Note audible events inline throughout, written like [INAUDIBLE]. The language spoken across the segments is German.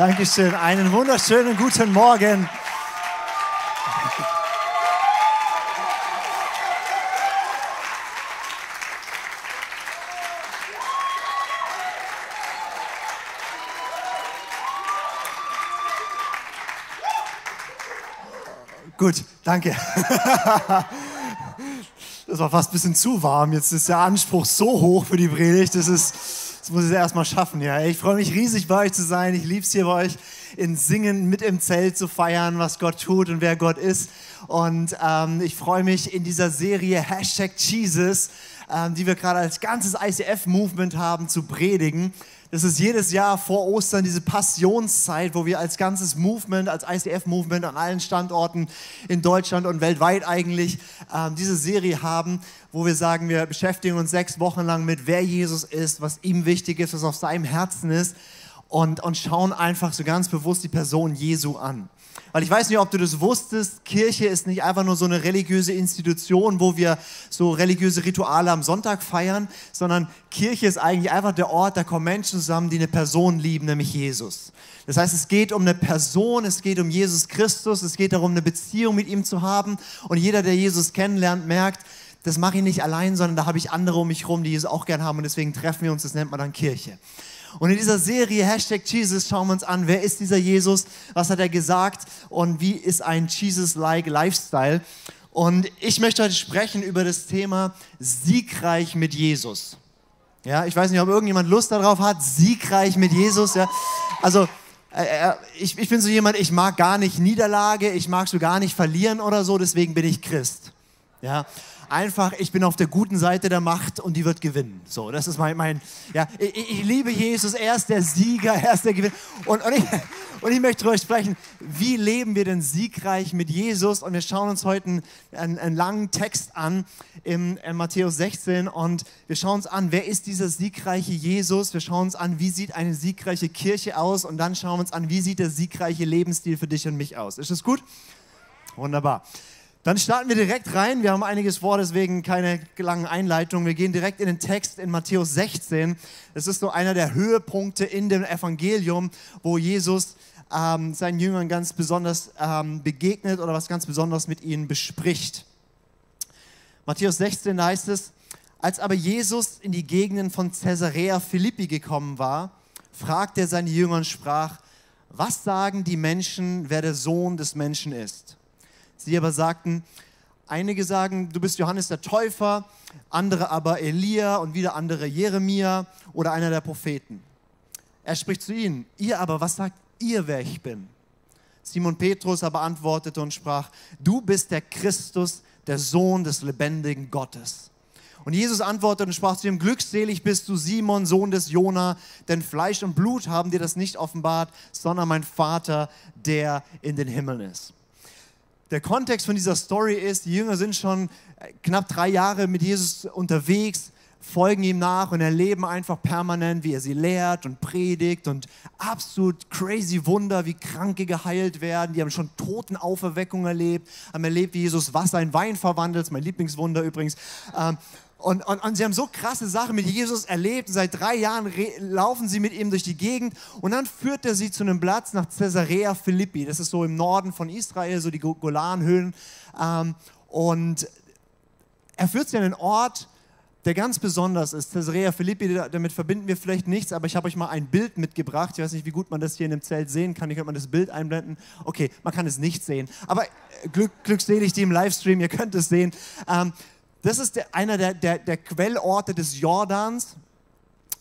Dankeschön. Einen wunderschönen guten Morgen. Gut, danke. [LAUGHS] Das war fast ein bisschen zu warm. Jetzt ist der Anspruch so hoch für die Predigt. Das, ist, das muss ich erstmal schaffen. Ja. Ich freue mich riesig, bei euch zu sein. Ich liebe es hier bei euch in Singen mit im Zelt zu feiern, was Gott tut und wer Gott ist. Und ähm, ich freue mich in dieser Serie Hashtag Jesus, ähm, die wir gerade als ganzes ICF-Movement haben, zu predigen. Das ist jedes Jahr vor Ostern diese Passionszeit, wo wir als ganzes Movement, als ICF-Movement an allen Standorten in Deutschland und weltweit eigentlich ähm, diese Serie haben, wo wir sagen, wir beschäftigen uns sechs Wochen lang mit, wer Jesus ist, was ihm wichtig ist, was auf seinem Herzen ist und, und schauen einfach so ganz bewusst die Person Jesu an. Weil ich weiß nicht, ob du das wusstest, Kirche ist nicht einfach nur so eine religiöse Institution, wo wir so religiöse Rituale am Sonntag feiern, sondern Kirche ist eigentlich einfach der Ort, da kommen Menschen zusammen, die eine Person lieben, nämlich Jesus. Das heißt, es geht um eine Person, es geht um Jesus Christus, es geht darum, eine Beziehung mit ihm zu haben. Und jeder, der Jesus kennenlernt, merkt, das mache ich nicht allein, sondern da habe ich andere um mich herum, die Jesus auch gern haben. Und deswegen treffen wir uns, das nennt man dann Kirche. Und in dieser Serie Hashtag Jesus schauen wir uns an, wer ist dieser Jesus, was hat er gesagt und wie ist ein Jesus-like Lifestyle. Und ich möchte heute sprechen über das Thema siegreich mit Jesus. Ja, ich weiß nicht, ob irgendjemand Lust darauf hat, siegreich mit Jesus. Ja, also äh, äh ich, ich bin so jemand, ich mag gar nicht Niederlage, ich mag so gar nicht verlieren oder so, deswegen bin ich Christ. Ja, einfach, ich bin auf der guten Seite der Macht und die wird gewinnen. So, das ist mein, mein ja, ich, ich liebe Jesus, er ist der Sieger, er ist der Gewinner. Und, und, ich, und ich möchte euch sprechen, wie leben wir denn siegreich mit Jesus? Und wir schauen uns heute einen, einen langen Text an im, in Matthäus 16 und wir schauen uns an, wer ist dieser siegreiche Jesus? Wir schauen uns an, wie sieht eine siegreiche Kirche aus? Und dann schauen wir uns an, wie sieht der siegreiche Lebensstil für dich und mich aus? Ist das gut? Wunderbar. Dann starten wir direkt rein. Wir haben einiges vor, deswegen keine langen Einleitungen. Wir gehen direkt in den Text in Matthäus 16. Das ist so einer der Höhepunkte in dem Evangelium, wo Jesus ähm, seinen Jüngern ganz besonders ähm, begegnet oder was ganz Besonderes mit ihnen bespricht. Matthäus 16 da heißt es, als aber Jesus in die Gegenden von Caesarea Philippi gekommen war, fragte er seine Jünger und sprach, was sagen die Menschen, wer der Sohn des Menschen ist? Sie aber sagten, einige sagen, du bist Johannes der Täufer, andere aber Elia und wieder andere Jeremia oder einer der Propheten. Er spricht zu ihnen, ihr aber, was sagt ihr, wer ich bin? Simon Petrus aber antwortete und sprach, du bist der Christus, der Sohn des lebendigen Gottes. Und Jesus antwortete und sprach zu ihm, glückselig bist du Simon, Sohn des Jona, denn Fleisch und Blut haben dir das nicht offenbart, sondern mein Vater, der in den Himmeln ist. Der Kontext von dieser Story ist, die Jünger sind schon äh, knapp drei Jahre mit Jesus unterwegs, folgen ihm nach und erleben einfach permanent, wie er sie lehrt und predigt und absolut crazy Wunder, wie Kranke geheilt werden. Die haben schon Totenauferweckung erlebt, haben erlebt, wie Jesus Wasser in Wein verwandelt, mein Lieblingswunder übrigens. Ähm, und, und, und, sie haben so krasse Sachen mit Jesus erlebt. Seit drei Jahren laufen sie mit ihm durch die Gegend. Und dann führt er sie zu einem Platz nach Caesarea Philippi. Das ist so im Norden von Israel, so die Golanhöhen. Ähm, und er führt sie an einen Ort, der ganz besonders ist. Caesarea Philippi, damit verbinden wir vielleicht nichts, aber ich habe euch mal ein Bild mitgebracht. Ich weiß nicht, wie gut man das hier in dem Zelt sehen kann. Hier könnte man das Bild einblenden. Okay, man kann es nicht sehen. Aber Glück, glückselig die im Livestream, ihr könnt es sehen. Ähm, das ist der, einer der, der, der Quellorte des Jordans,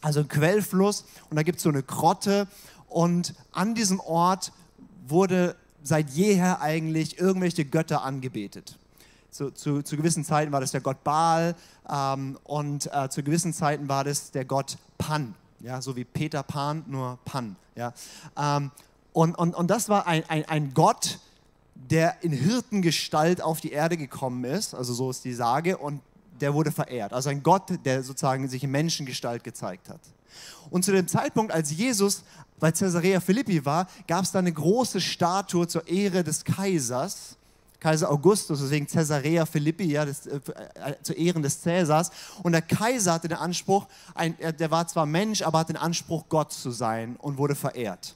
also ein Quellfluss. Und da gibt es so eine Grotte. Und an diesem Ort wurde seit jeher eigentlich irgendwelche Götter angebetet. Zu, zu, zu gewissen Zeiten war das der Gott Baal ähm, und äh, zu gewissen Zeiten war das der Gott Pan, ja, so wie Peter Pan, nur Pan. Ja. Ähm, und, und, und das war ein, ein, ein Gott, der in Hirtengestalt auf die Erde gekommen ist, also so ist die Sage, und der wurde verehrt. Also ein Gott, der sozusagen sich in Menschengestalt gezeigt hat. Und zu dem Zeitpunkt, als Jesus bei Caesarea Philippi war, gab es da eine große Statue zur Ehre des Kaisers, Kaiser Augustus, deswegen Caesarea Philippi, ja, das, äh, äh, zu Ehren des Cäsars. Und der Kaiser hatte den Anspruch, ein, der war zwar Mensch, aber hat den Anspruch, Gott zu sein und wurde verehrt.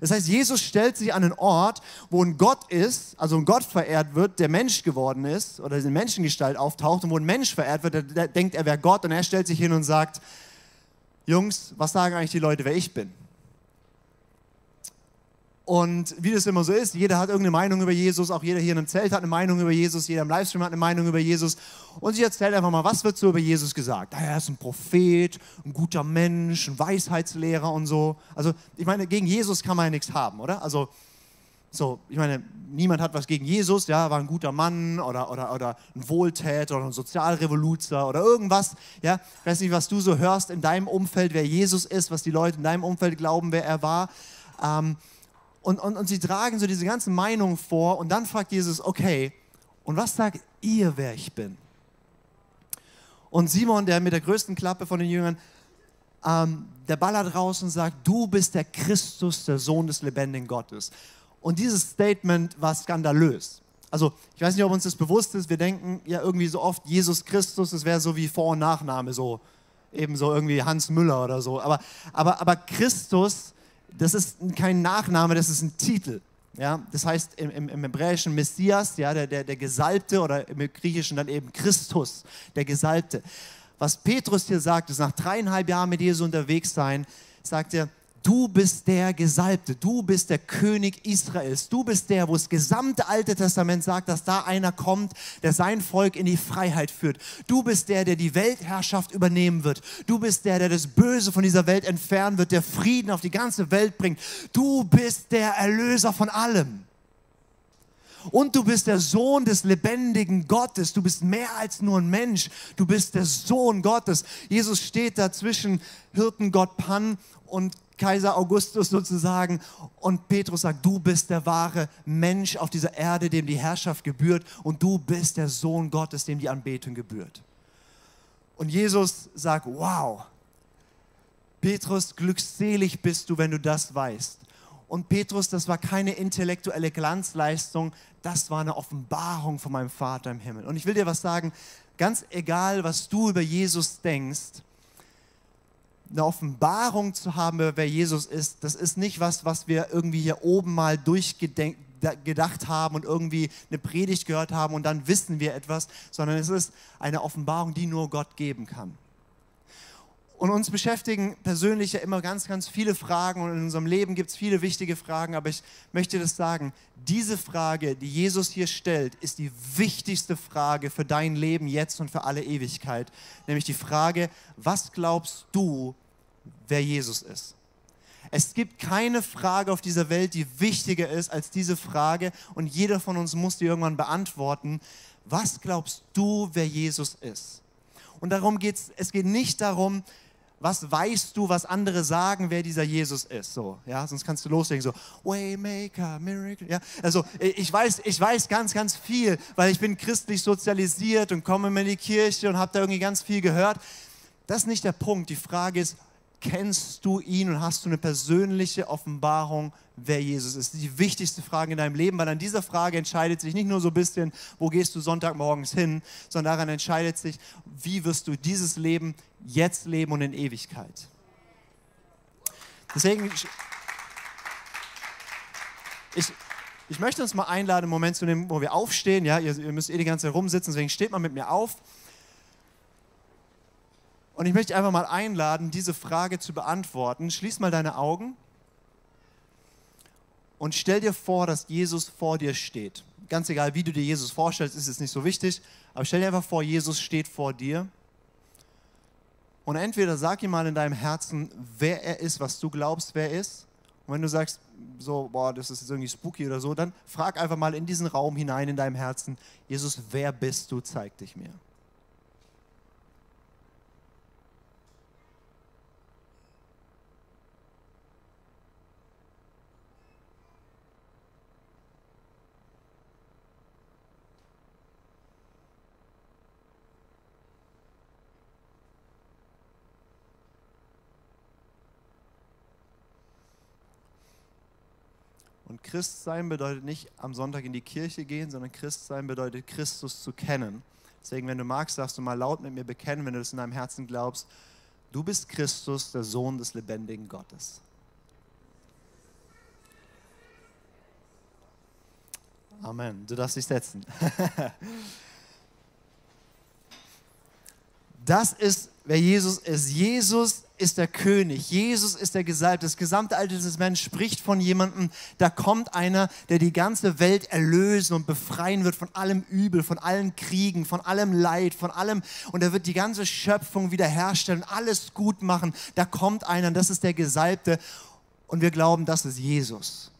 Das heißt, Jesus stellt sich an einen Ort, wo ein Gott ist, also ein Gott verehrt wird, der Mensch geworden ist oder in Menschengestalt auftaucht und wo ein Mensch verehrt wird, der, der denkt, er wäre Gott und er stellt sich hin und sagt, Jungs, was sagen eigentlich die Leute, wer ich bin? Und wie das immer so ist, jeder hat irgendeine Meinung über Jesus, auch jeder hier in einem Zelt hat eine Meinung über Jesus, jeder im Livestream hat eine Meinung über Jesus. Und sie erzählt einfach mal, was wird so über Jesus gesagt? Ah, er ist ein Prophet, ein guter Mensch, ein Weisheitslehrer und so. Also ich meine, gegen Jesus kann man ja nichts haben, oder? Also so, ich meine, niemand hat was gegen Jesus, ja, war ein guter Mann oder, oder, oder ein Wohltäter oder ein Sozialrevoluzer oder irgendwas, ja. Ich weiß nicht, was du so hörst in deinem Umfeld, wer Jesus ist, was die Leute in deinem Umfeld glauben, wer er war. Ähm, und, und, und sie tragen so diese ganzen Meinungen vor und dann fragt Jesus, okay, und was sagt ihr, wer ich bin? Und Simon, der mit der größten Klappe von den Jüngern, ähm, der ballert raus und sagt, du bist der Christus, der Sohn des lebendigen Gottes. Und dieses Statement war skandalös. Also ich weiß nicht, ob uns das bewusst ist, wir denken ja irgendwie so oft, Jesus Christus, das wäre so wie Vor- und Nachname, so ebenso irgendwie Hans Müller oder so. Aber, aber, aber Christus das ist kein Nachname, das ist ein Titel. Ja, das heißt im, im, im Hebräischen Messias, ja, der, der, der Gesalbte oder im Griechischen dann eben Christus, der Gesalbte. Was Petrus hier sagt, ist nach dreieinhalb Jahren mit Jesus unterwegs sein, sagt er, Du bist der Gesalbte, du bist der König Israels, du bist der, wo das gesamte Alte Testament sagt, dass da einer kommt, der sein Volk in die Freiheit führt. Du bist der, der die Weltherrschaft übernehmen wird. Du bist der, der das Böse von dieser Welt entfernen wird, der Frieden auf die ganze Welt bringt. Du bist der Erlöser von allem. Und du bist der Sohn des lebendigen Gottes. Du bist mehr als nur ein Mensch. Du bist der Sohn Gottes. Jesus steht da zwischen Hirtengott Pan und Kaiser Augustus sozusagen. Und Petrus sagt, du bist der wahre Mensch auf dieser Erde, dem die Herrschaft gebührt. Und du bist der Sohn Gottes, dem die Anbetung gebührt. Und Jesus sagt, wow, Petrus, glückselig bist du, wenn du das weißt. Und Petrus, das war keine intellektuelle Glanzleistung, das war eine Offenbarung von meinem Vater im Himmel. Und ich will dir was sagen, ganz egal, was du über Jesus denkst, eine Offenbarung zu haben, wer Jesus ist, das ist nicht was, was wir irgendwie hier oben mal durchgedacht haben und irgendwie eine Predigt gehört haben und dann wissen wir etwas, sondern es ist eine Offenbarung, die nur Gott geben kann. Und uns beschäftigen persönlich ja immer ganz, ganz viele Fragen und in unserem Leben gibt es viele wichtige Fragen, aber ich möchte das sagen, diese Frage, die Jesus hier stellt, ist die wichtigste Frage für dein Leben jetzt und für alle Ewigkeit. Nämlich die Frage, was glaubst du, wer Jesus ist? Es gibt keine Frage auf dieser Welt, die wichtiger ist als diese Frage und jeder von uns muss die irgendwann beantworten. Was glaubst du, wer Jesus ist? Und darum geht es, es geht nicht darum, was weißt du, was andere sagen, wer dieser Jesus ist? So, ja, sonst kannst du loslegen, so, Waymaker, Miracle, ja. Also, ich weiß, ich weiß ganz, ganz viel, weil ich bin christlich sozialisiert und komme in die Kirche und habe da irgendwie ganz viel gehört. Das ist nicht der Punkt. Die Frage ist, kennst du ihn und hast du eine persönliche Offenbarung, wer Jesus ist? Die wichtigste Frage in deinem Leben, weil an dieser Frage entscheidet sich nicht nur so ein bisschen, wo gehst du Sonntagmorgens hin, sondern daran entscheidet sich, wie wirst du dieses Leben jetzt leben und in Ewigkeit. Deswegen, ich, ich möchte uns mal einladen, einen Moment zu nehmen, wo wir aufstehen. Ja, ihr, ihr müsst eh die ganze Zeit rumsitzen, deswegen steht mal mit mir auf. Und ich möchte einfach mal einladen, diese Frage zu beantworten. Schließ mal deine Augen und stell dir vor, dass Jesus vor dir steht. Ganz egal, wie du dir Jesus vorstellst, ist es nicht so wichtig, aber stell dir einfach vor, Jesus steht vor dir. Und entweder sag ihm mal in deinem Herzen, wer er ist, was du glaubst, wer er ist. Und wenn du sagst, so, boah, das ist jetzt irgendwie spooky oder so, dann frag einfach mal in diesen Raum hinein in deinem Herzen, Jesus, wer bist du, zeig dich mir. Christsein bedeutet nicht am Sonntag in die Kirche gehen, sondern Christsein bedeutet Christus zu kennen. Deswegen, wenn du magst, darfst du mal laut mit mir bekennen, wenn du das in deinem Herzen glaubst. Du bist Christus, der Sohn des lebendigen Gottes. Amen. Du darfst dich setzen. [LAUGHS] Das ist, wer Jesus ist. Jesus ist der König. Jesus ist der Gesalbte. Das gesamte Alte Testament spricht von jemandem, da kommt einer, der die ganze Welt erlösen und befreien wird von allem Übel, von allen Kriegen, von allem Leid, von allem. Und er wird die ganze Schöpfung wiederherstellen, alles gut machen. Da kommt einer, das ist der Gesalbte. Und wir glauben, das ist Jesus.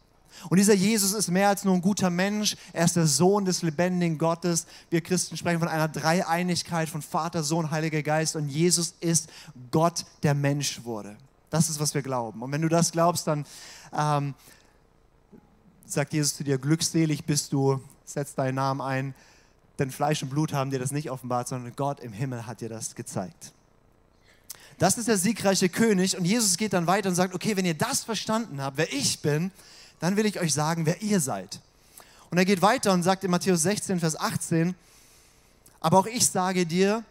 Und dieser Jesus ist mehr als nur ein guter Mensch. Er ist der Sohn des lebendigen Gottes. Wir Christen sprechen von einer Dreieinigkeit von Vater, Sohn, Heiliger Geist. Und Jesus ist Gott, der Mensch wurde. Das ist, was wir glauben. Und wenn du das glaubst, dann ähm, sagt Jesus zu dir, glückselig bist du, setz deinen Namen ein. Denn Fleisch und Blut haben dir das nicht offenbart, sondern Gott im Himmel hat dir das gezeigt. Das ist der siegreiche König. Und Jesus geht dann weiter und sagt, okay, wenn ihr das verstanden habt, wer ich bin, dann will ich euch sagen, wer ihr seid. Und er geht weiter und sagt in Matthäus 16, Vers 18, aber auch ich sage dir,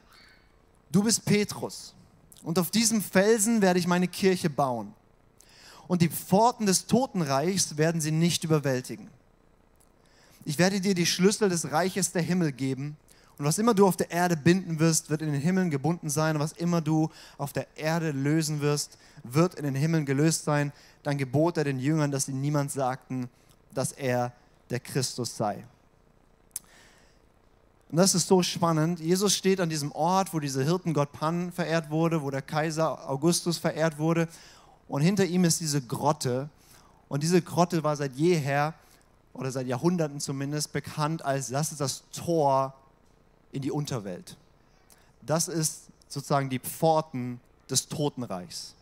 du bist Petrus und auf diesem Felsen werde ich meine Kirche bauen. Und die Pforten des Totenreichs werden sie nicht überwältigen. Ich werde dir die Schlüssel des Reiches der Himmel geben. Und was immer du auf der Erde binden wirst, wird in den Himmeln gebunden sein. Und was immer du auf der Erde lösen wirst, wird in den Himmeln gelöst sein dann gebot er den Jüngern, dass sie niemand sagten, dass er der Christus sei. Und das ist so spannend. Jesus steht an diesem Ort, wo dieser Hirtengott Pan verehrt wurde, wo der Kaiser Augustus verehrt wurde. Und hinter ihm ist diese Grotte. Und diese Grotte war seit jeher oder seit Jahrhunderten zumindest bekannt als das ist das Tor in die Unterwelt. Das ist sozusagen die Pforten des Totenreichs.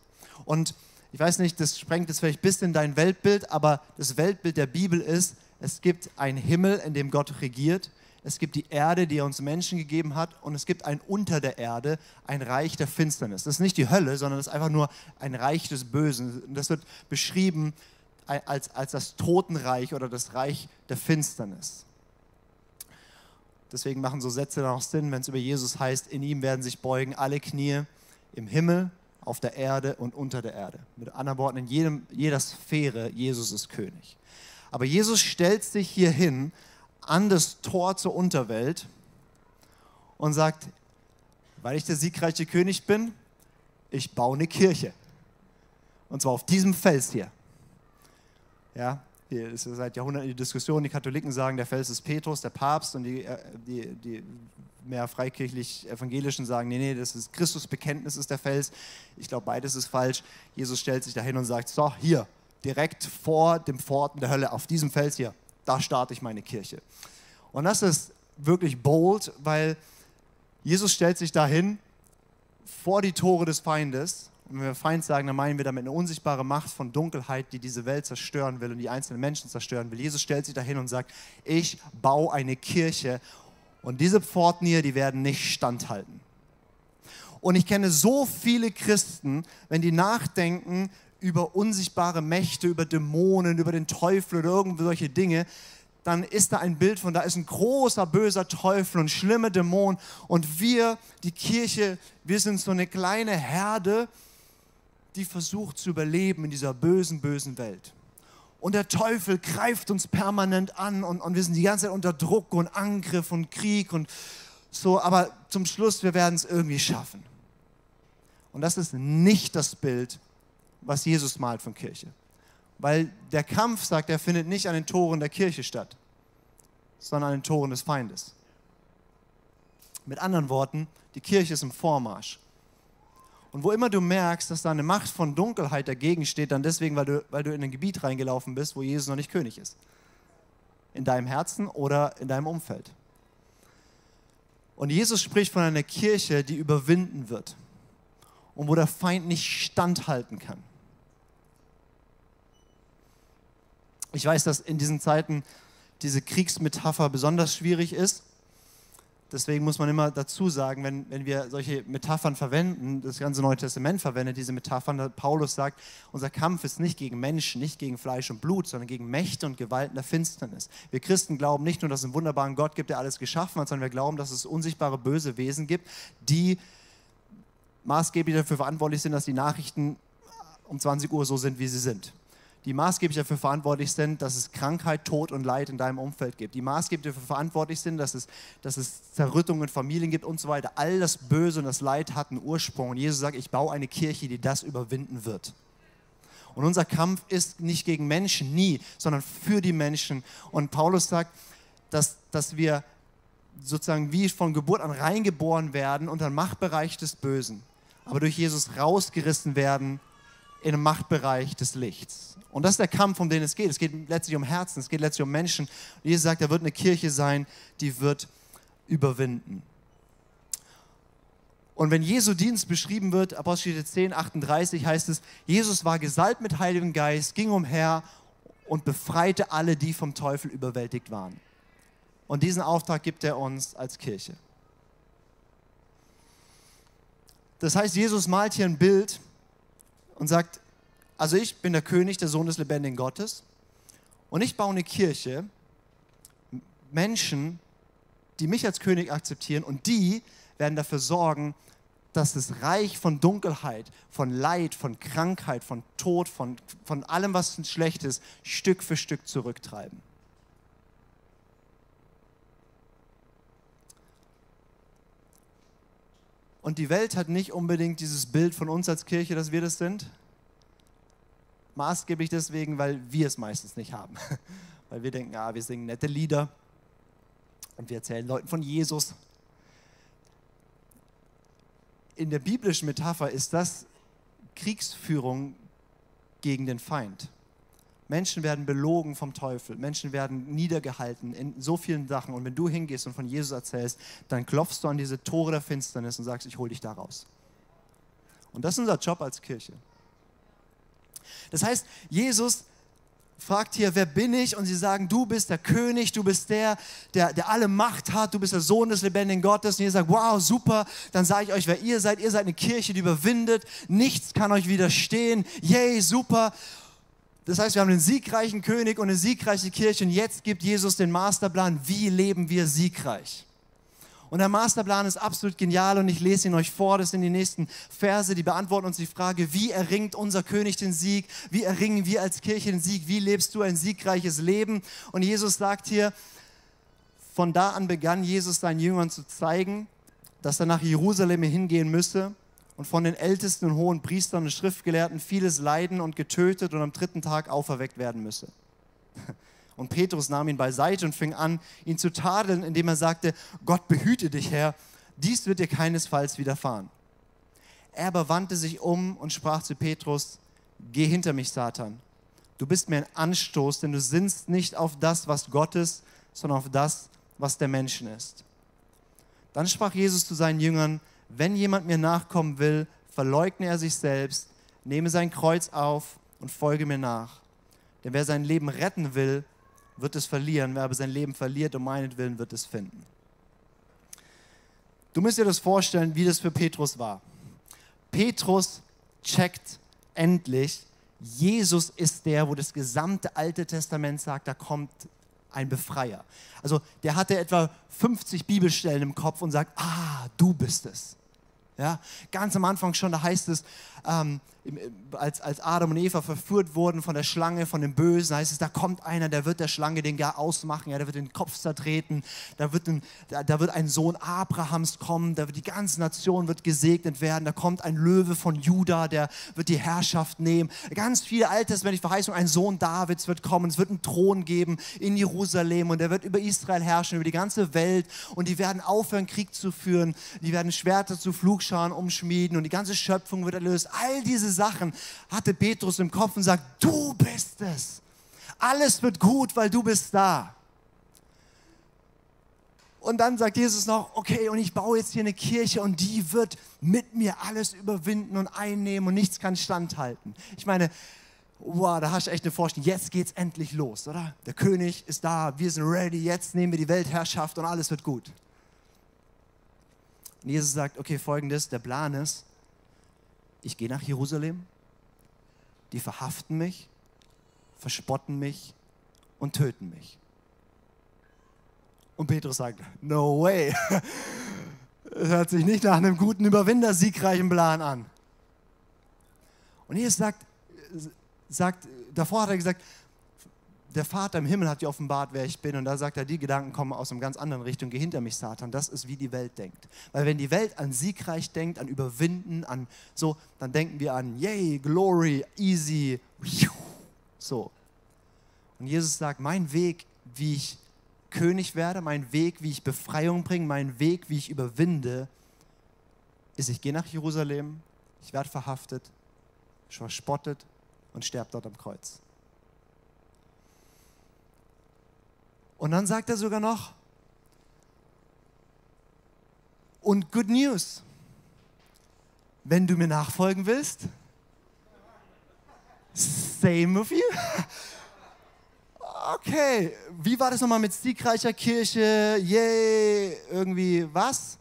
Und ich weiß nicht, das sprengt jetzt vielleicht ein bisschen dein Weltbild, aber das Weltbild der Bibel ist, es gibt einen Himmel, in dem Gott regiert, es gibt die Erde, die er uns Menschen gegeben hat, und es gibt ein unter der Erde, ein Reich der Finsternis. Das ist nicht die Hölle, sondern das ist einfach nur ein Reich des Bösen. Das wird beschrieben als, als das Totenreich oder das Reich der Finsternis. Deswegen machen so Sätze dann auch Sinn, wenn es über Jesus heißt, in ihm werden sich beugen alle Knie im Himmel auf der Erde und unter der Erde. Mit anderen Worten, in jedem, jeder Sphäre, Jesus ist König. Aber Jesus stellt sich hier hin an das Tor zur Unterwelt und sagt, weil ich der siegreiche König bin, ich baue eine Kirche. Und zwar auf diesem Fels hier. Ja, hier ist seit Jahrhunderten die Diskussion, die Katholiken sagen, der Fels ist Petrus, der Papst, und die, äh, die, die mehr freikirchlich-evangelischen sagen, nee, nee, das ist Christusbekenntnis ist der Fels. Ich glaube, beides ist falsch. Jesus stellt sich dahin und sagt, so, hier, direkt vor dem Pforten der Hölle, auf diesem Fels hier, da starte ich meine Kirche. Und das ist wirklich bold, weil Jesus stellt sich dahin vor die Tore des Feindes. Und wenn wir Feind sagen, dann meinen wir damit eine unsichtbare Macht von Dunkelheit, die diese Welt zerstören will und die einzelnen Menschen zerstören will. Jesus stellt sich dahin und sagt, ich baue eine Kirche und diese Pforten hier, die werden nicht standhalten. Und ich kenne so viele Christen, wenn die nachdenken über unsichtbare Mächte, über Dämonen, über den Teufel oder irgendwelche Dinge, dann ist da ein Bild von, da ist ein großer böser Teufel und schlimme Dämonen. Und wir, die Kirche, wir sind so eine kleine Herde, die versucht zu überleben in dieser bösen, bösen Welt. Und der Teufel greift uns permanent an und, und wir sind die ganze Zeit unter Druck und Angriff und Krieg und so. Aber zum Schluss, wir werden es irgendwie schaffen. Und das ist nicht das Bild, was Jesus malt von Kirche. Weil der Kampf, sagt er, findet nicht an den Toren der Kirche statt, sondern an den Toren des Feindes. Mit anderen Worten, die Kirche ist im Vormarsch. Und wo immer du merkst, dass da eine Macht von Dunkelheit dagegen steht, dann deswegen, weil du, weil du in ein Gebiet reingelaufen bist, wo Jesus noch nicht König ist. In deinem Herzen oder in deinem Umfeld. Und Jesus spricht von einer Kirche, die überwinden wird. Und wo der Feind nicht standhalten kann. Ich weiß, dass in diesen Zeiten diese Kriegsmetapher besonders schwierig ist. Deswegen muss man immer dazu sagen, wenn, wenn wir solche Metaphern verwenden, das ganze Neue Testament verwendet diese Metaphern, Paulus sagt, unser Kampf ist nicht gegen Menschen, nicht gegen Fleisch und Blut, sondern gegen Mächte und Gewalten der Finsternis. Wir Christen glauben nicht nur, dass es einen wunderbaren Gott gibt, der alles geschaffen hat, sondern wir glauben, dass es unsichtbare böse Wesen gibt, die maßgeblich dafür verantwortlich sind, dass die Nachrichten um 20 Uhr so sind, wie sie sind die maßgeblich dafür verantwortlich sind, dass es Krankheit, Tod und Leid in deinem Umfeld gibt, die maßgeblich dafür verantwortlich sind, dass es, dass es Zerrüttungen in Familien gibt und so weiter. All das Böse und das Leid hat einen Ursprung. Und Jesus sagt, ich baue eine Kirche, die das überwinden wird. Und unser Kampf ist nicht gegen Menschen, nie, sondern für die Menschen. Und Paulus sagt, dass, dass wir sozusagen wie von Geburt an reingeboren werden unter den Machtbereich des Bösen, aber durch Jesus rausgerissen werden in den Machtbereich des Lichts. Und das ist der Kampf, um den es geht. Es geht letztlich um Herzen, es geht letztlich um Menschen. Und Jesus sagt, er wird eine Kirche sein, die wird überwinden. Und wenn Jesu Dienst beschrieben wird, Apostel 10, 38 heißt es, Jesus war gesalbt mit Heiligem Geist, ging umher und befreite alle, die vom Teufel überwältigt waren. Und diesen Auftrag gibt er uns als Kirche. Das heißt, Jesus malt hier ein Bild und sagt, also ich bin der König, der Sohn des lebendigen Gottes und ich baue eine Kirche, Menschen, die mich als König akzeptieren und die werden dafür sorgen, dass das Reich von Dunkelheit, von Leid, von Krankheit, von Tod, von, von allem, was schlecht ist, Stück für Stück zurücktreiben. Und die Welt hat nicht unbedingt dieses Bild von uns als Kirche, dass wir das sind, Maßgeblich deswegen, weil wir es meistens nicht haben. [LAUGHS] Weil wir denken, ah, wir singen nette Lieder und wir erzählen Leuten von Jesus. In der biblischen Metapher ist das Kriegsführung gegen den Feind. Menschen werden belogen vom Teufel, Menschen werden niedergehalten in so vielen Sachen. Und wenn du hingehst und von Jesus erzählst, dann klopfst du an diese Tore der Finsternis und sagst, ich hole dich da raus. Und das ist unser Job als Kirche. Das heißt, Jesus fragt hier, wer bin ich? Und sie sagen, du bist der König, du bist der, der, der alle Macht hat, du bist der Sohn des lebendigen Gottes. Und ihr sagt, wow, super, dann sage ich euch, wer ihr seid. Ihr seid eine Kirche, die überwindet. Nichts kann euch widerstehen. Yay, super. Das heißt, wir haben einen siegreichen König und eine siegreiche Kirche. Und jetzt gibt Jesus den Masterplan, wie leben wir siegreich. Und der Masterplan ist absolut genial und ich lese ihn euch vor. Das sind die nächsten Verse, die beantworten uns die Frage, wie erringt unser König den Sieg? Wie erringen wir als Kirche den Sieg? Wie lebst du ein siegreiches Leben? Und Jesus sagt hier, von da an begann Jesus seinen Jüngern zu zeigen, dass er nach Jerusalem hingehen müsse und von den Ältesten und hohen Priestern und Schriftgelehrten vieles leiden und getötet und am dritten Tag auferweckt werden müsse. [LAUGHS] Und Petrus nahm ihn beiseite und fing an, ihn zu tadeln, indem er sagte, Gott behüte dich, Herr, dies wird dir keinesfalls widerfahren. Er aber wandte sich um und sprach zu Petrus, Geh hinter mich, Satan. Du bist mir ein Anstoß, denn du sinnst nicht auf das, was Gott ist, sondern auf das, was der Menschen ist. Dann sprach Jesus zu seinen Jüngern, wenn jemand mir nachkommen will, verleugne er sich selbst, nehme sein Kreuz auf und folge mir nach. Denn wer sein Leben retten will, wird es verlieren, wer aber sein Leben verliert, um meinetwillen wird es finden. Du musst dir das vorstellen, wie das für Petrus war. Petrus checkt endlich, Jesus ist der, wo das gesamte Alte Testament sagt, da kommt ein Befreier. Also der hatte etwa 50 Bibelstellen im Kopf und sagt, ah, du bist es. Ja, ganz am Anfang schon, da heißt es, ähm, als, als Adam und Eva verführt wurden von der Schlange, von dem Bösen, heißt es, da kommt einer, der wird der Schlange den gar ausmachen, ja, der wird den Kopf zertreten, da wird, ein, da, da wird ein Sohn Abrahams kommen, da wird die ganze Nation wird gesegnet werden, da kommt ein Löwe von Juda, der wird die Herrschaft nehmen. Ganz viele alttestamentliche Verheißungen, ein Sohn Davids wird kommen, es wird einen Thron geben in Jerusalem und der wird über Israel herrschen, über die ganze Welt und die werden aufhören, Krieg zu führen, die werden Schwerter zu Flugscharen umschmieden und die ganze Schöpfung wird erlöst. All diese Sachen hatte Petrus im Kopf und sagt, du bist es. Alles wird gut, weil du bist da. Und dann sagt Jesus noch, okay, und ich baue jetzt hier eine Kirche und die wird mit mir alles überwinden und einnehmen und nichts kann standhalten. Ich meine, wow, da hast du echt eine Vorstellung, jetzt geht's endlich los, oder? Der König ist da, wir sind ready, jetzt nehmen wir die Weltherrschaft und alles wird gut. Und Jesus sagt, okay, folgendes, der Plan ist, ich gehe nach Jerusalem, die verhaften mich, verspotten mich und töten mich. Und Petrus sagt, no way. [LAUGHS] Das hört sich nicht nach einem guten Überwinder, siegreichen Plan an. Und Jesus sagt, sagt, davor hat er gesagt, der Vater im Himmel hat dir offenbart, wer ich bin. Und da sagt er, die Gedanken kommen aus einer ganz anderen Richtung. Geh hinter mich, Satan. Das ist, wie die Welt denkt. Weil wenn die Welt an siegreich denkt, an Überwinden, an so, dann denken wir an, yay, glory, easy, so. Und Jesus sagt, mein Weg, wie ich König werde, mein Weg, wie ich Befreiung bringe, mein Weg, wie ich überwinde, ist, ich gehe nach Jerusalem, ich werde verhaftet, verspottet und sterbe dort am Kreuz. Und dann sagt er sogar noch, und good news, wenn du mir nachfolgen willst, same with you. [LAUGHS] Okay, wie war das nochmal mit siegreicher Kirche? Yay, irgendwie was?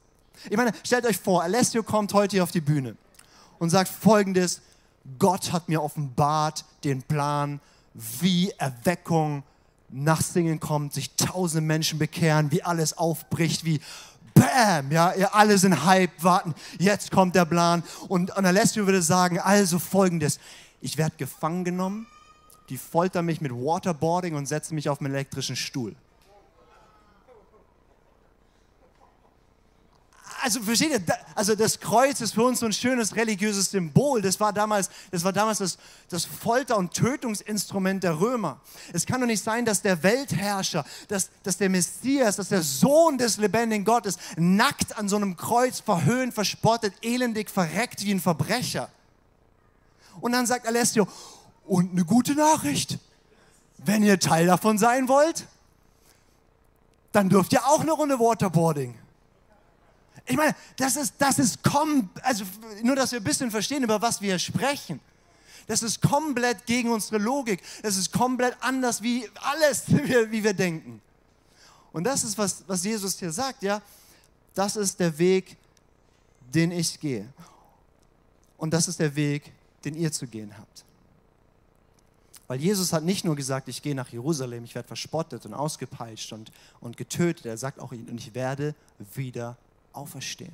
Ich meine, stellt euch vor, Alessio kommt heute hier auf die Bühne und sagt folgendes, Gott hat mir offenbart den Plan, wie Erweckung nach Singen kommt, sich tausende Menschen bekehren, wie alles aufbricht, wie Bam, ja, ihr alle sind hype, warten, jetzt kommt der Plan. Und, und Alessio würde sagen, also folgendes, ich werde gefangen genommen, die foltern mich mit Waterboarding und setzen mich auf einen elektrischen Stuhl. Also versteht ihr, also das Kreuz ist für uns so ein schönes religiöses Symbol. Das war damals, das, war damals das, das Folter- und Tötungsinstrument der Römer. Es kann doch nicht sein, dass der Weltherrscher, dass, dass der Messias, dass der Sohn des lebendigen Gottes nackt an so einem Kreuz verhöhnt, verspottet, elendig verreckt wie ein Verbrecher. Und dann sagt Alessio, und eine gute Nachricht, wenn ihr Teil davon sein wollt, dann dürft ihr auch eine Runde Waterboarding. Ich meine, das ist, das ist kom also nur, dass wir ein bisschen verstehen, über was wir sprechen. Das ist komplett gegen unsere Logik. Das ist komplett anders wie alles, [LAUGHS] wie, wir denken. Und das ist, was, was Jesus hier sagt, ja. Das ist der Weg, den ich gehe. Und das ist der Weg, den ihr zu gehen habt. Weil Jesus hat nicht nur gesagt, ich gehe nach Jerusalem, ich werde verspottet und ausgepeitscht und, und getötet. Er sagt auch, und ich werde wieder auferstehen.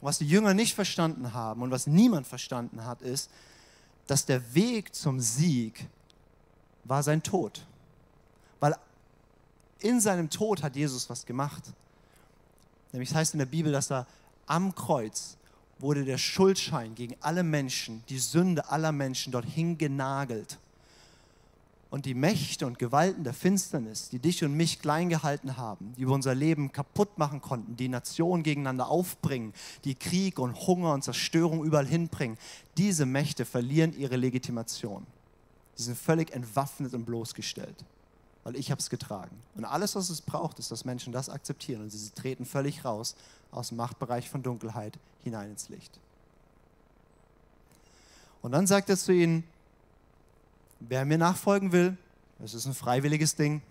Was die Jünger nicht verstanden haben und was niemand verstanden hat, ist, dass der Weg zum Sieg war sein Tod. Weil in seinem Tod hat Jesus was gemacht. Nämlich es heißt in der Bibel, dass er am Kreuz wurde der Schuldschein gegen alle Menschen, die Sünde aller Menschen dorthin genagelt und die Mächte und Gewalten der Finsternis, die dich und mich klein gehalten haben, die unser Leben kaputt machen konnten, die Nationen gegeneinander aufbringen, die Krieg und Hunger und Zerstörung überall hinbringen, diese Mächte verlieren ihre Legitimation. Sie sind völlig entwaffnet und bloßgestellt, weil ich habe es getragen. Und alles, was es braucht, ist, dass Menschen das akzeptieren und sie treten völlig raus aus dem Machtbereich von Dunkelheit hinein ins Licht. Und dann sagt er zu ihnen, Wer mir nachfolgen will, es ist ein freiwilliges Ding.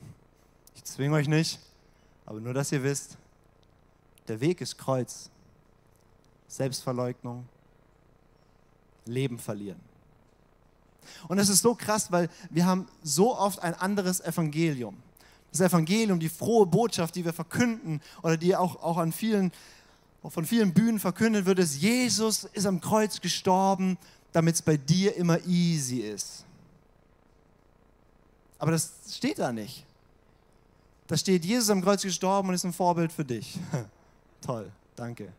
Ich zwinge euch nicht, aber nur, dass ihr wisst, der Weg ist Kreuz. Selbstverleugnung, Leben verlieren. Und es ist so krass, weil wir haben so oft ein anderes Evangelium. Das Evangelium, die frohe Botschaft, die wir verkünden oder die auch, auch an vielen, auch von vielen Bühnen verkündet wird, ist, Jesus ist am Kreuz gestorben, damit es bei dir immer easy ist. Aber das steht da nicht. Da steht, Jesus am Kreuz gestorben und ist ein Vorbild für dich. [LAUGHS] Toll, danke.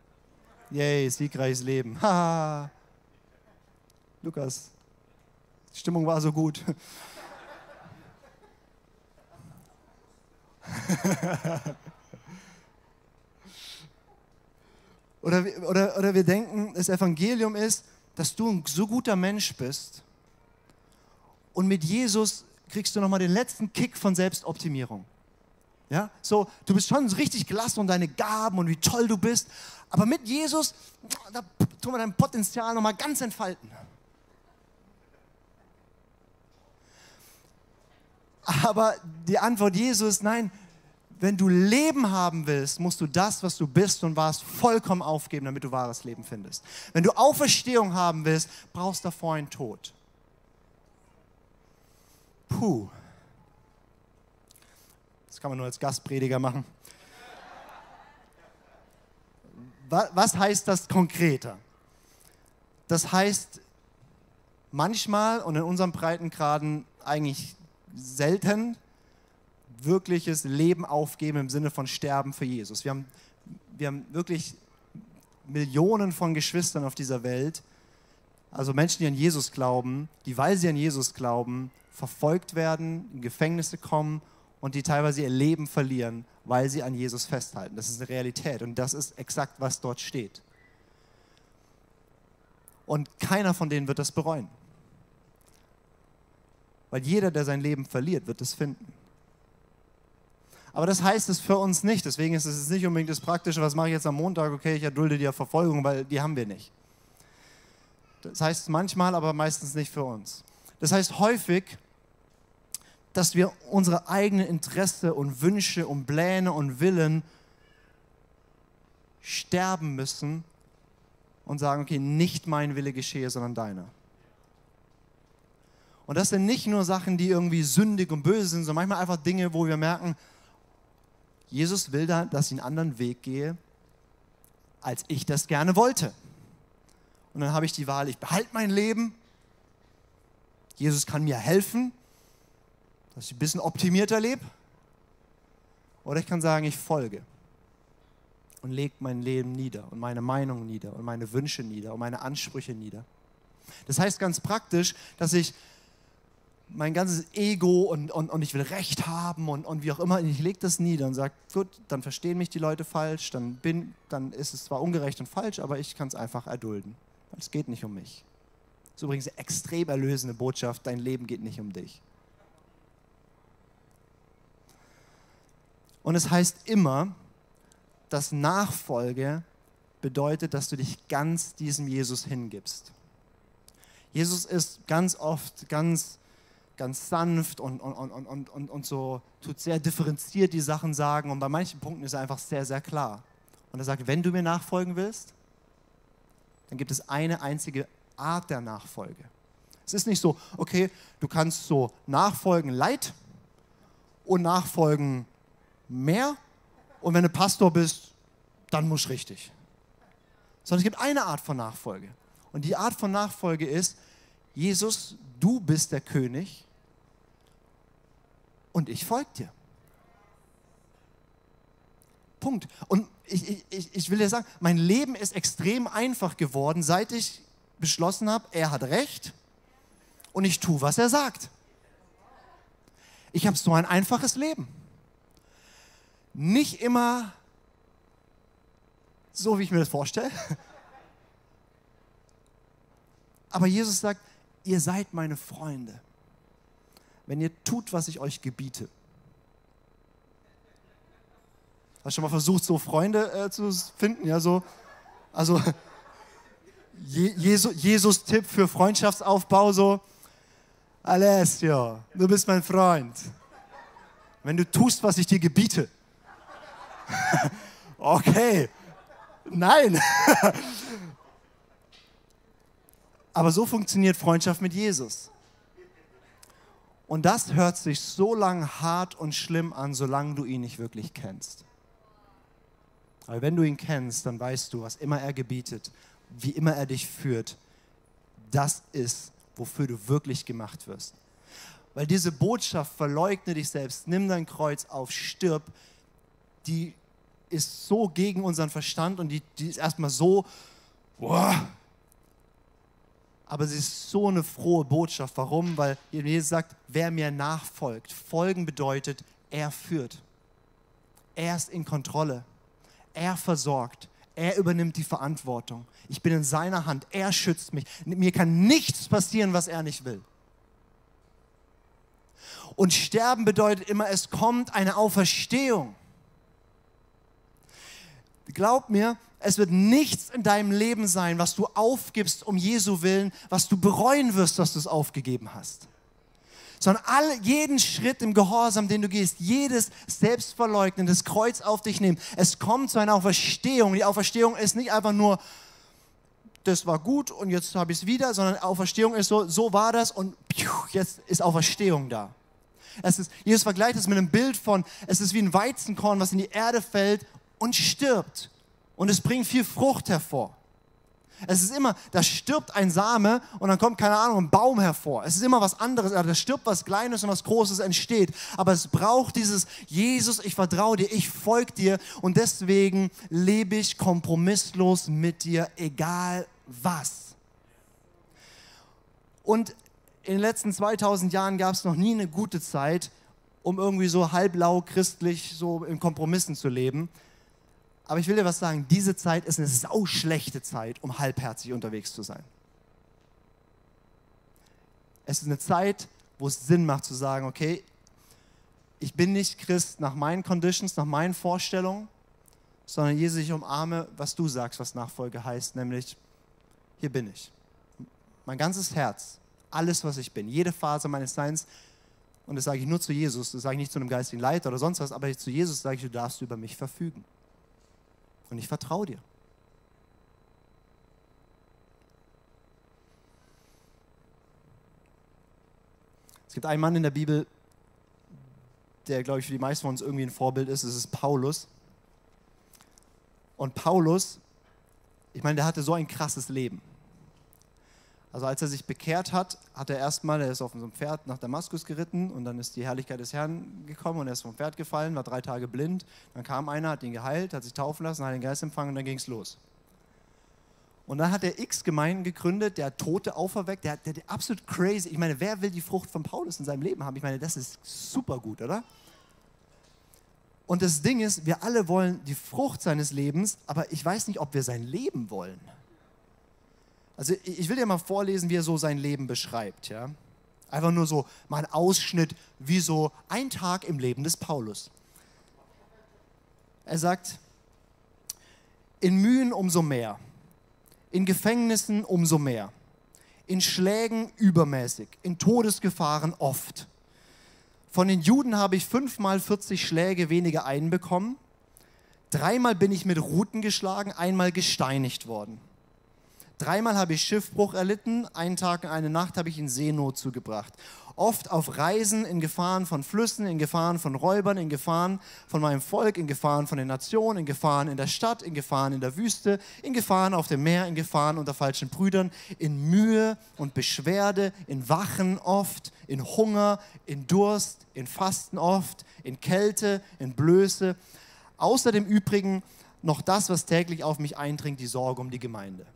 Yay, siegreiches Leben. [LAUGHS] Lukas, die Stimmung war so gut. [LAUGHS] oder, oder, oder wir denken, das Evangelium ist, dass du ein so guter Mensch bist und mit Jesus kriegst du nochmal den letzten Kick von Selbstoptimierung. Ja, so, du bist schon richtig gelassen und deine Gaben und wie toll du bist, aber mit Jesus, da tun wir dein Potenzial nochmal ganz entfalten. Aber die Antwort Jesus, nein, wenn du Leben haben willst, musst du das, was du bist und warst, vollkommen aufgeben, damit du wahres Leben findest. Wenn du Auferstehung haben willst, brauchst du davor einen Tod. Puh. Das kann man nur als Gastprediger machen. Was heißt das konkreter? Das heißt manchmal und in unserem Breitengraden eigentlich selten wirkliches Leben aufgeben im Sinne von Sterben für Jesus. Wir haben, wir haben wirklich Millionen von Geschwistern auf dieser Welt, also Menschen, die an Jesus glauben, die, weil sie an Jesus glauben, verfolgt werden, in Gefängnisse kommen und die teilweise ihr Leben verlieren, weil sie an Jesus festhalten. Das ist eine Realität und das ist exakt, was dort steht. Und keiner von denen wird das bereuen. Weil jeder, der sein Leben verliert, wird es finden. Aber das heißt es für uns nicht. Deswegen ist es nicht unbedingt das Praktische, was mache ich jetzt am Montag? Okay, ich erdulde die Verfolgung, weil die haben wir nicht. Das heißt manchmal, aber meistens nicht für uns. Das heißt häufig, dass wir unsere eigenen Interesse und Wünsche und Pläne und Willen sterben müssen und sagen, okay, nicht mein Wille geschehe, sondern deiner. Und das sind nicht nur Sachen, die irgendwie sündig und böse sind, sondern manchmal einfach Dinge, wo wir merken, Jesus will da, dass ich einen anderen Weg gehe, als ich das gerne wollte. Und dann habe ich die Wahl, ich behalte mein Leben. Jesus kann mir helfen, dass ich ein bisschen optimierter lebe. Oder ich kann sagen, ich folge und lege mein Leben nieder und meine Meinung nieder und meine Wünsche nieder und meine Ansprüche nieder. Das heißt ganz praktisch, dass ich mein ganzes Ego und, und, und ich will Recht haben und, und wie auch immer, ich lege das nieder und sage, gut, dann verstehen mich die Leute falsch, dann, bin, dann ist es zwar ungerecht und falsch, aber ich kann es einfach erdulden, es geht nicht um mich. Ist übrigens eine extrem erlösende Botschaft, dein Leben geht nicht um dich. Und es heißt immer, dass Nachfolge bedeutet, dass du dich ganz diesem Jesus hingibst. Jesus ist ganz oft ganz ganz sanft und, und, und, und, und, und so, tut sehr differenziert die Sachen sagen und bei manchen Punkten ist er einfach sehr, sehr klar. Und er sagt, wenn du mir nachfolgen willst, dann gibt es eine einzige Art der Nachfolge. Es ist nicht so, okay, du kannst so nachfolgen light und nachfolgen mehr und wenn du Pastor bist, dann musst du richtig. Sondern es gibt eine Art von Nachfolge. Und die Art von Nachfolge ist, Jesus, du bist der König und ich folge dir. Punkt. Und ich, ich, ich will dir sagen, mein Leben ist extrem einfach geworden, seit ich beschlossen habe, er hat recht und ich tue, was er sagt. Ich habe so ein einfaches Leben. Nicht immer so, wie ich mir das vorstelle. [LAUGHS] Aber Jesus sagt, ihr seid meine Freunde wenn ihr tut, was ich euch gebiete. Hast du schon mal versucht, so Freunde äh, zu finden? Ja, so, also Je Jesu, Jesus Tipp für Freundschaftsaufbau, so, Alessio, du bist mein Freund. Wenn du tust, was ich dir gebiete. [LAUGHS] okay, nein. [LAUGHS] Aber so funktioniert Freundschaft mit Jesus. Und das hört sich so lang hart und schlimm an, solange du ihn nicht wirklich kennst. Aber wenn du ihn kennst, dann weißt du, was immer er gebietet, wie immer er dich führt, das ist, wofür du wirklich gemacht wirst. Weil diese Botschaft, verleugne dich selbst, nimm dein Kreuz auf, stirb, die ist so gegen unseren Verstand und die, die ist erstmal so, boah, aber sie ist so eine frohe Botschaft. Warum? Weil Jesus sagt, wer mir nachfolgt. Folgen bedeutet, er führt. Er ist in Kontrolle. Er versorgt. Er übernimmt die Verantwortung. Ich bin in seiner Hand. Er schützt mich. Mir kann nichts passieren, was er nicht will. Und sterben bedeutet immer, es kommt eine Auferstehung. Glaub mir, es wird nichts in deinem Leben sein, was du aufgibst um Jesu willen, was du bereuen wirst, dass du es aufgegeben hast. Sondern all, jeden Schritt im Gehorsam, den du gehst, jedes Selbstverleugnen, das Kreuz auf dich nehmen, es kommt zu einer Auferstehung. Die Auferstehung ist nicht einfach nur, das war gut und jetzt habe ich es wieder, sondern Auferstehung ist so, so war das und jetzt ist Auferstehung da. Es ist, Jesus vergleicht es mit einem Bild von, es ist wie ein Weizenkorn, was in die Erde fällt und stirbt. Und es bringt viel Frucht hervor. Es ist immer, da stirbt ein Same und dann kommt, keine Ahnung, ein Baum hervor. Es ist immer was anderes, da stirbt was Kleines und was Großes entsteht. Aber es braucht dieses, Jesus, ich vertraue dir, ich folge dir und deswegen lebe ich kompromisslos mit dir, egal was. Und in den letzten 2000 Jahren gab es noch nie eine gute Zeit, um irgendwie so halblau christlich so in Kompromissen zu leben. Aber ich will dir was sagen, diese Zeit ist eine sauschlechte Zeit, um halbherzig unterwegs zu sein. Es ist eine Zeit, wo es Sinn macht zu sagen, okay, ich bin nicht Christ nach meinen Conditions, nach meinen Vorstellungen, sondern Jesus, ich umarme, was du sagst, was Nachfolge heißt, nämlich, hier bin ich. Mein ganzes Herz, alles, was ich bin, jede Phase meines Seins, und das sage ich nur zu Jesus, das sage ich nicht zu einem geistigen Leiter oder sonst was, aber zu Jesus sage ich, du darfst über mich verfügen. Und ich vertraue dir. Es gibt einen Mann in der Bibel, der, glaube ich, für die meisten von uns irgendwie ein Vorbild ist. Es ist Paulus. Und Paulus, ich meine, der hatte so ein krasses Leben. Also als er sich bekehrt hat, hat er erstmal, er ist auf so einem Pferd nach Damaskus geritten und dann ist die Herrlichkeit des Herrn gekommen und er ist vom Pferd gefallen, war drei Tage blind. Dann kam einer, hat ihn geheilt, hat sich taufen lassen, hat den Geist empfangen und dann ging es los. Und dann hat er x Gemeinden gegründet, der Tote auferweckt, der, der, der absolut crazy. Ich meine, wer will die Frucht von Paulus in seinem Leben haben? Ich meine, das ist super gut, oder? Und das Ding ist, wir alle wollen die Frucht seines Lebens, aber ich weiß nicht, ob wir sein Leben wollen. Also ich will dir mal vorlesen, wie er so sein Leben beschreibt. Ja? Einfach nur so mal ein Ausschnitt, wie so ein Tag im Leben des Paulus. Er sagt, in Mühen umso mehr, in Gefängnissen umso mehr, in Schlägen übermäßig, in Todesgefahren oft. Von den Juden habe ich fünfmal 40 Schläge weniger einbekommen. Dreimal bin ich mit Ruten geschlagen, einmal gesteinigt worden. Dreimal habe ich Schiffbruch erlitten, einen Tag und eine Nacht habe ich in Seenot zugebracht. Oft auf Reisen in Gefahren von Flüssen, in Gefahren von Räubern, in Gefahren von meinem Volk, in Gefahren von den Nationen, in Gefahren in der Stadt, in Gefahren in der Wüste, in Gefahren auf dem Meer, in Gefahren unter falschen Brüdern, in Mühe und Beschwerde, in Wachen oft, in Hunger, in Durst, in Fasten oft, in Kälte, in Blöße. Außer dem Übrigen noch das, was täglich auf mich eindringt, die Sorge um die Gemeinde.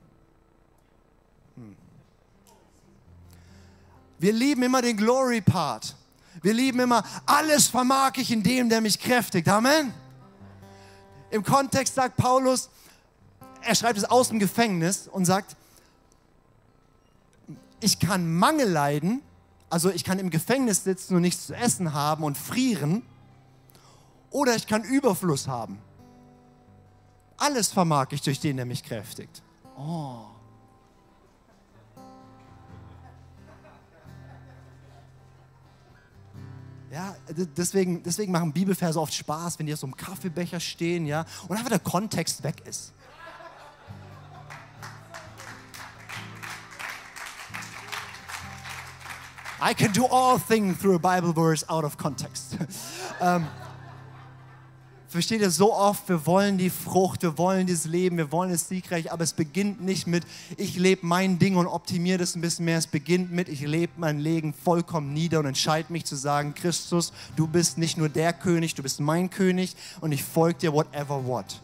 Wir lieben immer den Glory-Part. Wir lieben immer, alles vermag ich in dem, der mich kräftigt. Amen. Im Kontext sagt Paulus, er schreibt es aus dem Gefängnis und sagt, ich kann Mangel leiden, also ich kann im Gefängnis sitzen und nichts zu essen haben und frieren, oder ich kann Überfluss haben. Alles vermag ich durch den, der mich kräftigt. Oh. Ja, deswegen, deswegen machen Bibelverse oft Spaß, wenn die auf so einem Kaffeebecher stehen, ja, und einfach der Kontext weg ist. I can do all things through a Bible verse out of context. [LAUGHS] ähm, Versteht ihr, so oft, wir wollen die Frucht, wir wollen das Leben, wir wollen es siegreich, aber es beginnt nicht mit, ich lebe mein Ding und optimiere das ein bisschen mehr. Es beginnt mit, ich lebe mein Leben vollkommen nieder und entscheide mich zu sagen, Christus, du bist nicht nur der König, du bist mein König und ich folge dir whatever what.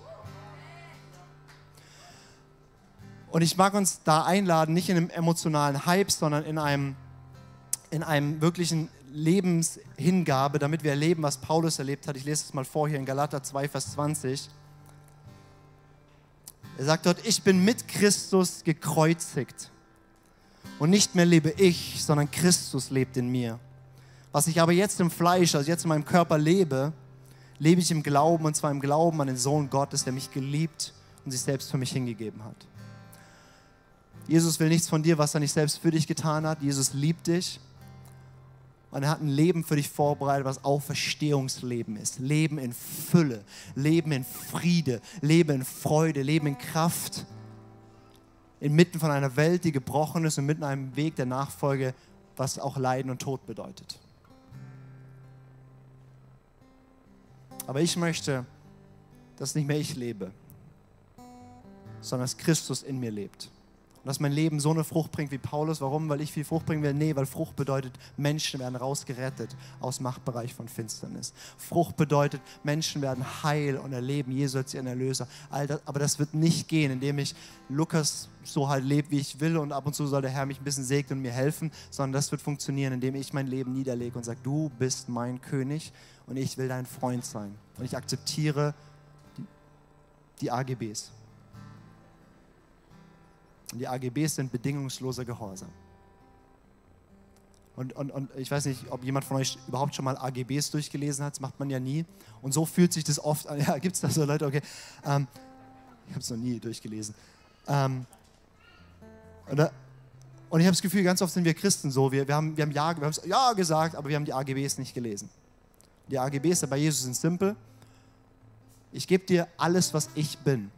Und ich mag uns da einladen, nicht in einem emotionalen Hype, sondern in einem, in einem wirklichen Lebenshingabe, damit wir erleben, was Paulus erlebt hat. Ich lese es mal vor hier in Galater 2, Vers 20. Er sagt dort, ich bin mit Christus gekreuzigt. Und nicht mehr lebe ich, sondern Christus lebt in mir. Was ich aber jetzt im Fleisch, also jetzt in meinem Körper lebe, lebe ich im Glauben, und zwar im Glauben an den Sohn Gottes, der mich geliebt und sich selbst für mich hingegeben hat. Jesus will nichts von dir, was er nicht selbst für dich getan hat. Jesus liebt dich Und er hat ein Leben für dich vorbereitet, was Auferstehungsleben ist. Leben in Fülle, Leben in Friede, Leben in Freude, Leben in Kraft. Inmitten von einer Welt, die gebrochen ist und mitten einem Weg der Nachfolge, was auch Leiden und Tod bedeutet. Aber ich möchte, dass nicht mehr ich lebe, sondern dass Christus in mir lebt. Und dass mein Leben so eine Frucht bringt wie Paulus. Warum? Weil ich viel Frucht bringen will? Nee, weil Frucht bedeutet, Menschen werden rausgerettet aus Machtbereich von Finsternis. Frucht bedeutet, Menschen werden heil und erleben Jesus als ihren Erlöser. aber das wird nicht gehen, indem ich Lukas so halt lebe, wie ich will und ab und zu soll der Herr mich ein bisschen segnen und mir helfen, sondern das wird funktionieren, indem ich mein Leben niederlege und sage, du bist mein König und ich will dein Freund sein. Und ich akzeptiere die, die AGBs. Und die AGBs sind bedingungsloser Gehorsam. Und, und, und ich weiß nicht, ob jemand von euch überhaupt schon mal AGBs durchgelesen hat, das macht man ja nie. Und so fühlt sich das oft an. [LAUGHS] Ja, gibt es da so Leute? Okay. Ähm, ich habe es noch nie durchgelesen. Ähm, oder, und ich habe das Gefühl, ganz oft sind wir Christen so. Wir, wir haben, wir haben ja, wir ja gesagt, aber wir haben die AGBs nicht gelesen. Die AGBs bei Jesus sind simpel. Ich gebe dir alles, was ich bin,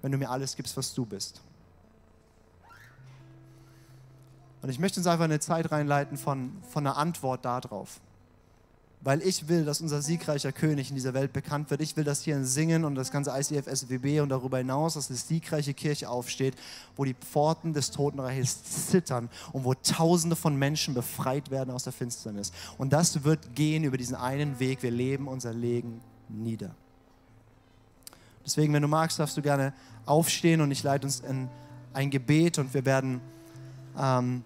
wenn du mir alles gibst, was du bist. Und ich möchte uns einfach eine Zeit reinleiten von, von einer Antwort darauf. Weil ich will, dass unser siegreicher König in dieser Welt bekannt wird. Ich will, dass hier ein Singen und das ganze ICF, SWB und darüber hinaus, dass eine siegreiche Kirche aufsteht, wo die Pforten des Totenreiches zittern und wo Tausende von Menschen befreit werden aus der Finsternis. Und das wird gehen über diesen einen Weg. Wir leben unser Leben nieder. Deswegen, wenn du magst, darfst du gerne aufstehen und ich leite uns in ein Gebet und wir werden ähm,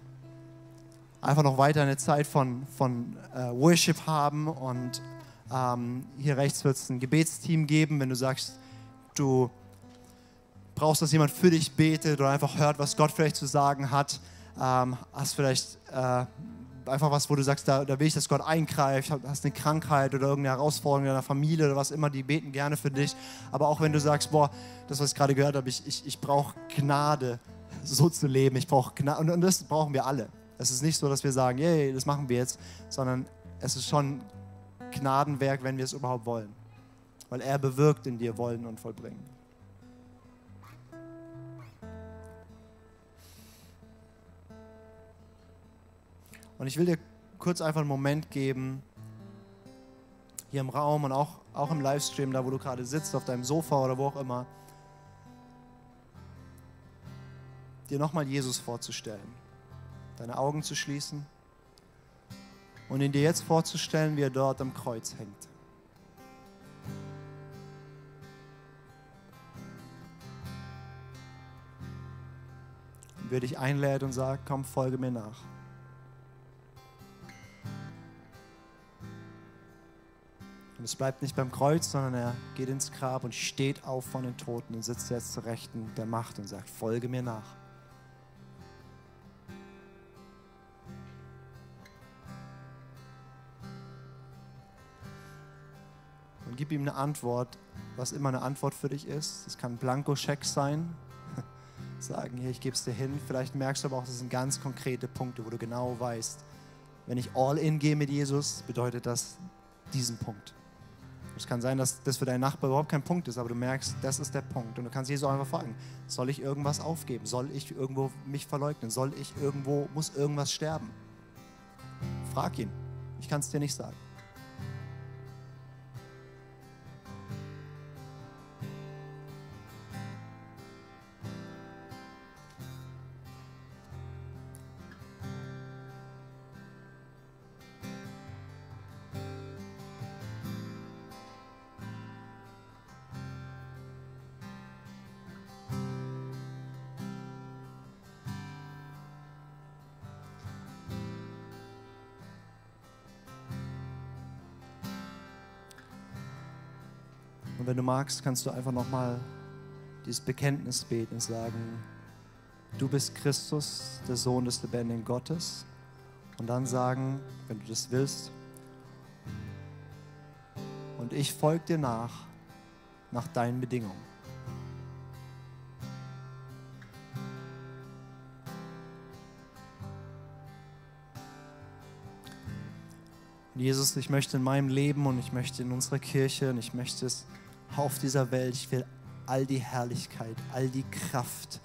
einfach noch weiter eine Zeit von, von äh, Worship haben und ähm, hier rechts wird es ein Gebetsteam geben, wenn du sagst, du brauchst, dass jemand für dich betet oder einfach hört, was Gott vielleicht zu sagen hat, ähm, hast vielleicht äh, einfach was, wo du sagst, da, da will ich, dass Gott eingreift, hast eine Krankheit oder irgendeine Herausforderung in deiner Familie oder was immer, die beten gerne für dich. Aber auch wenn du sagst, boah, das, was ich gerade gehört habe, ich, ich, ich brauche Gnade, so zu leben, ich brauche Gnade und, und das brauchen wir alle. Es ist nicht so, dass wir sagen, yay, das machen wir jetzt, sondern es ist schon Gnadenwerk, wenn wir es überhaupt wollen. Weil er bewirkt in dir Wollen und Vollbringen. Und ich will dir kurz einfach einen Moment geben, hier im Raum und auch, auch im Livestream, da wo du gerade sitzt, auf deinem Sofa oder wo auch immer, dir nochmal Jesus vorzustellen deine Augen zu schließen und ihn dir jetzt vorzustellen, wie er dort am Kreuz hängt. Und wer dich einlädt und sagt, komm, folge mir nach. Und es bleibt nicht beim Kreuz, sondern er geht ins Grab und steht auf von den Toten und sitzt jetzt zur Rechten der Macht und sagt, folge mir nach. Gib ihm eine Antwort, was immer eine Antwort für dich ist. Es kann ein Blankoscheck sein. [LAUGHS] Sagen, hier, ich gebe es dir hin. Vielleicht merkst du aber auch, das sind ganz konkrete Punkte, wo du genau weißt, wenn ich all in gehe mit Jesus, bedeutet das diesen Punkt. Es kann sein, dass das für deinen Nachbar überhaupt kein Punkt ist, aber du merkst, das ist der Punkt. Und du kannst Jesus einfach fragen, soll ich irgendwas aufgeben? Soll ich irgendwo mich verleugnen? Soll ich irgendwo, muss irgendwas sterben? Frag ihn. Ich kann es dir nicht sagen. Wenn du magst, kannst du einfach nochmal dieses Bekenntnis beten und sagen, du bist Christus, der Sohn des lebendigen Gottes. Und dann sagen, wenn du das willst, und ich folge dir nach, nach deinen Bedingungen. Jesus, ich möchte in meinem Leben und ich möchte in unserer Kirche und ich möchte es auf dieser Welt, ich will all die Herrlichkeit, all die Kraft,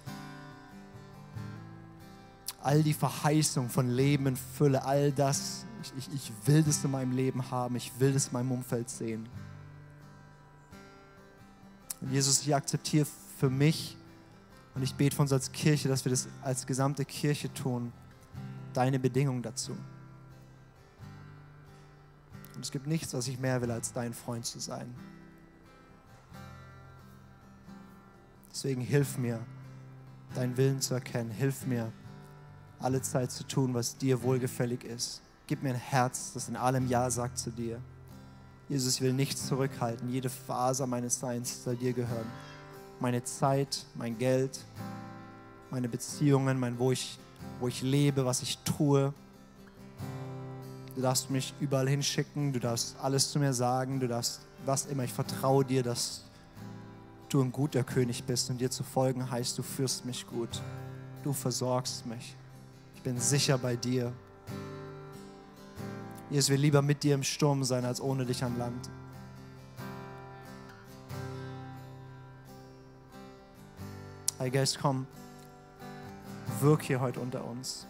all die Verheißung von Leben in Fülle, all das, ich, ich, ich will das in meinem Leben haben, ich will das in meinem Umfeld sehen. Und Jesus, ich akzeptiere für mich und ich bete von uns als Kirche, dass wir das als gesamte Kirche tun, deine Bedingung dazu. Und es gibt nichts, was ich mehr will, als dein Freund zu sein. Deswegen hilf mir, deinen Willen zu erkennen. Hilf mir, alle Zeit zu tun, was dir wohlgefällig ist. Gib mir ein Herz, das in allem Ja sagt zu dir. Jesus, will nichts zurückhalten. Jede Faser meines Seins soll dir gehören. Meine Zeit, mein Geld, meine Beziehungen, mein wo ich, wo ich lebe, was ich tue. Du darfst mich überall hinschicken, du darfst alles zu mir sagen, du darfst was immer. Ich vertraue dir, dass du ein guter König bist und dir zu folgen heißt, du führst mich gut. Du versorgst mich. Ich bin sicher bei dir. Jesus will lieber mit dir im Sturm sein, als ohne dich an Land. Heiliger Geist, komm, wirk hier heute unter uns.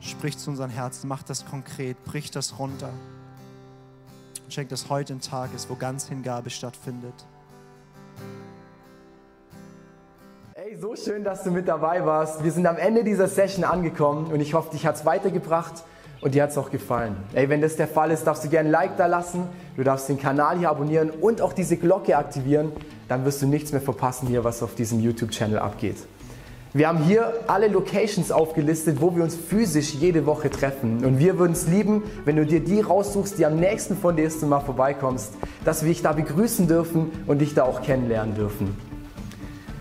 Sprich zu unseren Herzen, mach das konkret, brich das runter. Und schenk, dass heute ein Tag ist, wo ganz Hingabe stattfindet. So schön, dass du mit dabei warst. Wir sind am Ende dieser Session angekommen und ich hoffe, dich hat es weitergebracht und dir hat es auch gefallen. Hey, wenn das der Fall ist, darfst du gerne ein Like da lassen, du darfst den Kanal hier abonnieren und auch diese Glocke aktivieren, dann wirst du nichts mehr verpassen hier, was auf diesem YouTube-Channel abgeht. Wir haben hier alle Locations aufgelistet, wo wir uns physisch jede Woche treffen. Und wir würden es lieben, wenn du dir die raussuchst, die am nächsten von dir ist und mal vorbeikommst, dass wir dich da begrüßen dürfen und dich da auch kennenlernen dürfen.